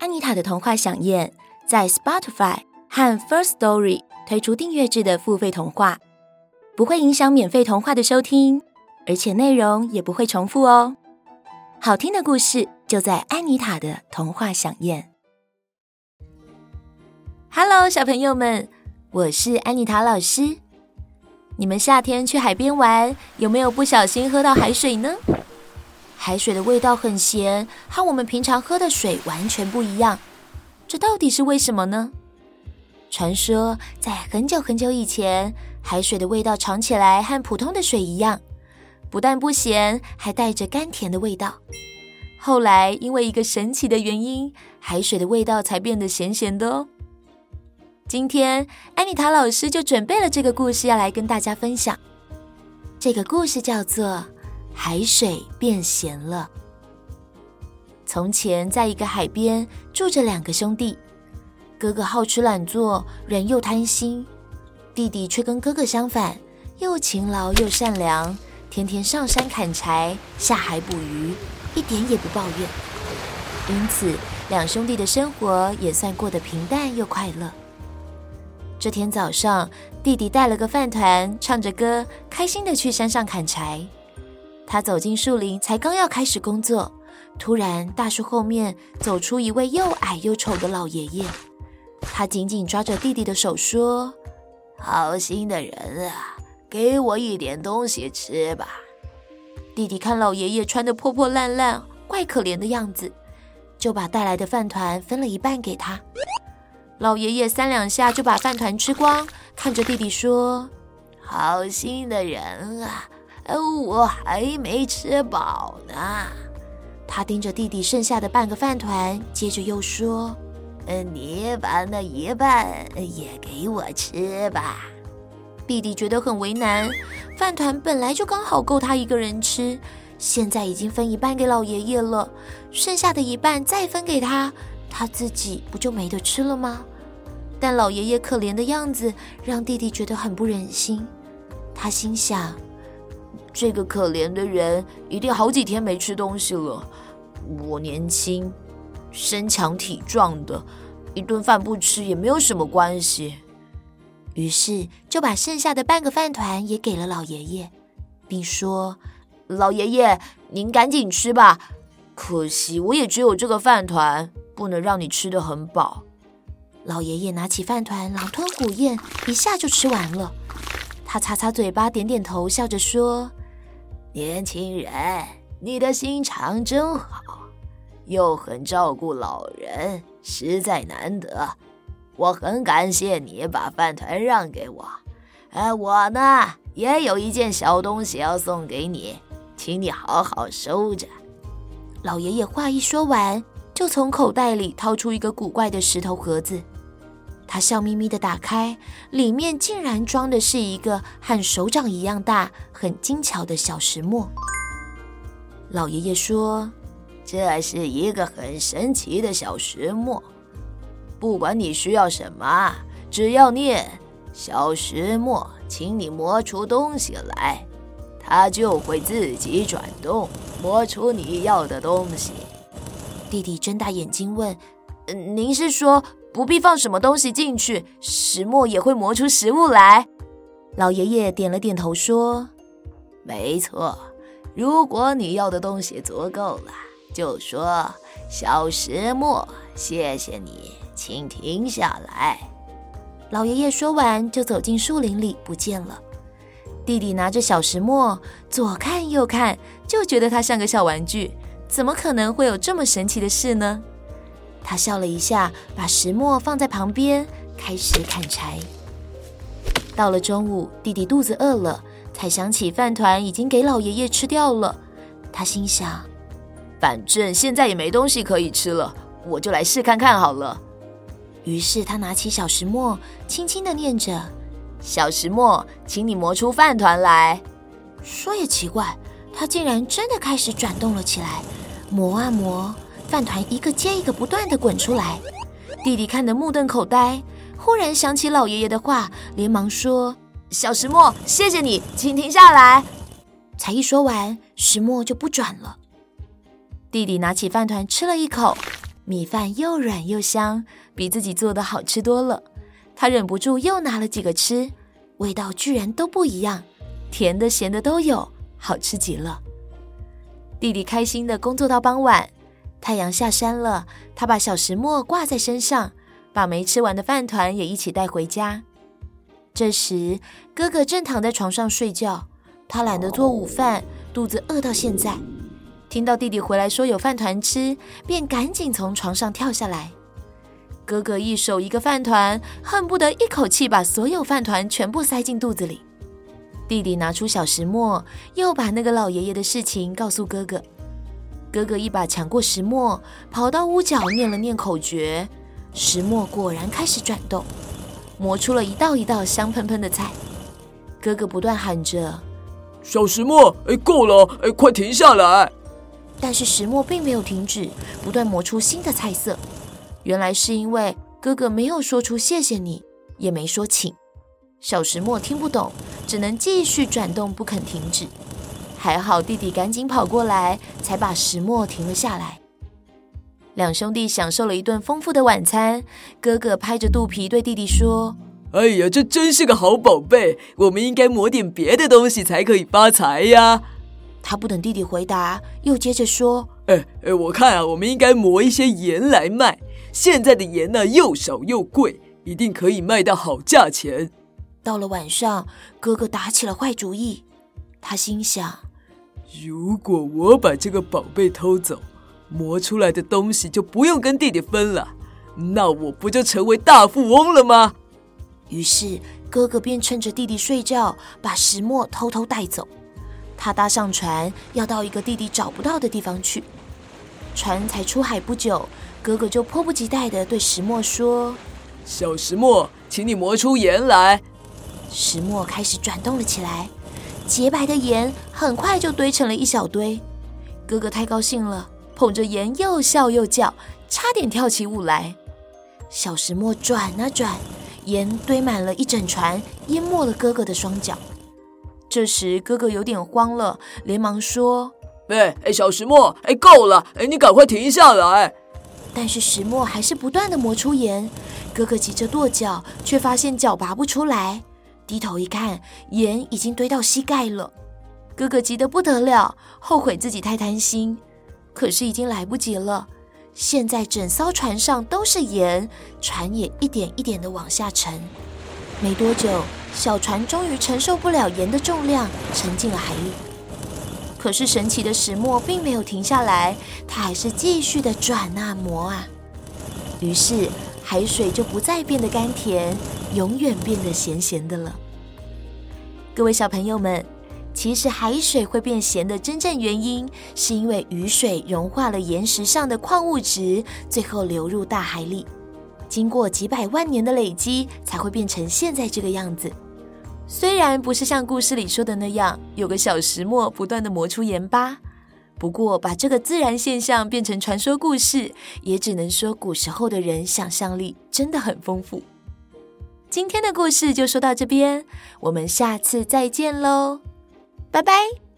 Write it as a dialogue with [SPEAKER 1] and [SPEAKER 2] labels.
[SPEAKER 1] 安妮塔的童话饗宴在 Spotify 和 First Story 推出订阅制的付费童话，不会影响免费童话的收听，而且内容也不会重复哦。好听的故事就在安妮塔的童话饗宴。Hello，小朋友们，我是安妮塔老师。你们夏天去海边玩，有没有不小心喝到海水呢？海水的味道很咸，和我们平常喝的水完全不一样。这到底是为什么呢？传说在很久很久以前，海水的味道尝起来和普通的水一样，不但不咸，还带着甘甜的味道。后来因为一个神奇的原因，海水的味道才变得咸咸的哦。今天安妮塔老师就准备了这个故事要来跟大家分享。这个故事叫做。海水变咸了。从前，在一个海边住着两个兄弟，哥哥好吃懒做，人又贪心；弟弟却跟哥哥相反，又勤劳又善良，天天上山砍柴，下海捕鱼，一点也不抱怨。因此，两兄弟的生活也算过得平淡又快乐。这天早上，弟弟带了个饭团，唱着歌，开心地去山上砍柴。他走进树林，才刚要开始工作，突然大树后面走出一位又矮又丑的老爷爷。他紧紧抓着弟弟的手说：“好心的人啊，给我一点东西吃吧。”弟弟看老爷爷穿得破破烂烂，怪可怜的样子，就把带来的饭团分了一半给他。老爷爷三两下就把饭团吃光，看着弟弟说：“好心的人啊。”我还没吃饱呢。他盯着弟弟剩下的半个饭团，接着又说：“嗯你把那一半也给我吃吧。”弟弟觉得很为难，饭团本来就刚好够他一个人吃，现在已经分一半给老爷爷了，剩下的一半再分给他，他自己不就没得吃了吗？但老爷爷可怜的样子让弟弟觉得很不忍心，他心想。这个可怜的人一定好几天没吃东西了。我年轻、身强体壮的，一顿饭不吃也没有什么关系。于是就把剩下的半个饭团也给了老爷爷，并说：“老爷爷，您赶紧吃吧。可惜我也只有这个饭团，不能让你吃得很饱。”老爷爷拿起饭团，狼吞虎咽，一下就吃完了。他擦擦嘴巴，点点头，笑着说。年轻人，你的心肠真好，又很照顾老人，实在难得。我很感谢你把饭团让给我。哎，我呢也有一件小东西要送给你，请你好好收着。老爷爷话一说完，就从口袋里掏出一个古怪的石头盒子。他笑眯眯地打开，里面竟然装的是一个和手掌一样大、很精巧的小石磨。老爷爷说：“这是一个很神奇的小石磨，不管你需要什么，只要念‘小石磨，请你磨出东西来’，它就会自己转动，磨出你要的东西。”弟弟睁大眼睛问：“您是说？”不必放什么东西进去，石磨也会磨出食物来。老爷爷点了点头，说：“没错，如果你要的东西足够了，就说‘小石磨，谢谢你，请停下来’。”老爷爷说完，就走进树林里不见了。弟弟拿着小石磨，左看右看，就觉得它像个小玩具，怎么可能会有这么神奇的事呢？他笑了一下，把石磨放在旁边，开始砍柴。到了中午，弟弟肚子饿了，才想起饭团已经给老爷爷吃掉了。他心想：反正现在也没东西可以吃了，我就来试看看好了。于是他拿起小石磨，轻轻地念着：“小石磨，请你磨出饭团来。”说也奇怪，他竟然真的开始转动了起来，磨啊磨。饭团一个接一个不断的滚出来，弟弟看得目瞪口呆。忽然想起老爷爷的话，连忙说：“小石磨，谢谢你，请停下来。”才一说完，石磨就不转了。弟弟拿起饭团吃了一口，米饭又软又香，比自己做的好吃多了。他忍不住又拿了几个吃，味道居然都不一样，甜的咸的都有，好吃极了。弟弟开心的工作到傍晚，太阳下山了，他把小石磨挂在身上，把没吃完的饭团也一起带回家。这时，哥哥正躺在床上睡觉，他懒得做午饭，肚子饿到现在。听到弟弟回来说有饭团吃，便赶紧从床上跳下来。哥哥一手一个饭团，恨不得一口气把所有饭团全部塞进肚子里。弟弟拿出小石磨，又把那个老爷爷的事情告诉哥哥。哥哥一把抢过石磨，跑到屋角念了念口诀，石磨果然开始转动，磨出了一道一道香喷喷的菜。哥哥不断喊着：“
[SPEAKER 2] 小石磨，哎，够了，哎，快停下来！”
[SPEAKER 1] 但是石磨并没有停止，不断磨出新的菜色。原来是因为哥哥没有说出谢谢你，也没说请。小石磨听不懂，只能继续转动，不肯停止。还好弟弟赶紧跑过来，才把石磨停了下来。两兄弟享受了一顿丰富的晚餐。哥哥拍着肚皮对弟弟说：“
[SPEAKER 2] 哎呀，这真是个好宝贝！我们应该磨点别的东西才可以发财呀。”
[SPEAKER 1] 他不等弟弟回答，又接着说：“
[SPEAKER 2] 哎哎，我看啊，我们应该磨一些盐来卖。”现在的盐呢，又少又贵，一定可以卖到好价钱。
[SPEAKER 1] 到了晚上，哥哥打起了坏主意。他心想：
[SPEAKER 2] 如果我把这个宝贝偷走，磨出来的东西就不用跟弟弟分了，那我不就成为大富翁了吗？
[SPEAKER 1] 于是，哥哥便趁着弟弟睡觉，把石墨偷偷带走。他搭上船，要到一个弟弟找不到的地方去。船才出海不久。哥哥就迫不及待的对石墨说：“
[SPEAKER 2] 小石墨，请你磨出盐来。”
[SPEAKER 1] 石墨开始转动了起来，洁白的盐很快就堆成了一小堆。哥哥太高兴了，捧着盐又笑又叫，差点跳起舞来。小石磨转啊转，盐堆满了一整船，淹没了哥哥的双脚。这时哥哥有点慌了，连忙说：“
[SPEAKER 2] 哎哎，小石磨，哎，够了，哎，你赶快停下来。”
[SPEAKER 1] 但是石磨还是不断的磨出盐，哥哥急着跺脚，却发现脚拔不出来。低头一看，盐已经堆到膝盖了。哥哥急得不得了，后悔自己太贪心，可是已经来不及了。现在整艘船上都是盐，船也一点一点的往下沉。没多久，小船终于承受不了盐的重量，沉进了海里。可是神奇的石磨并没有停下来，它还是继续的转啊磨啊。于是海水就不再变得甘甜，永远变得咸咸的了。各位小朋友们，其实海水会变咸的真正原因，是因为雨水融化了岩石上的矿物质，最后流入大海里，经过几百万年的累积，才会变成现在这个样子。虽然不是像故事里说的那样，有个小石磨不断地磨出盐巴，不过把这个自然现象变成传说故事，也只能说古时候的人想象力真的很丰富。今天的故事就说到这边，我们下次再见喽，拜拜。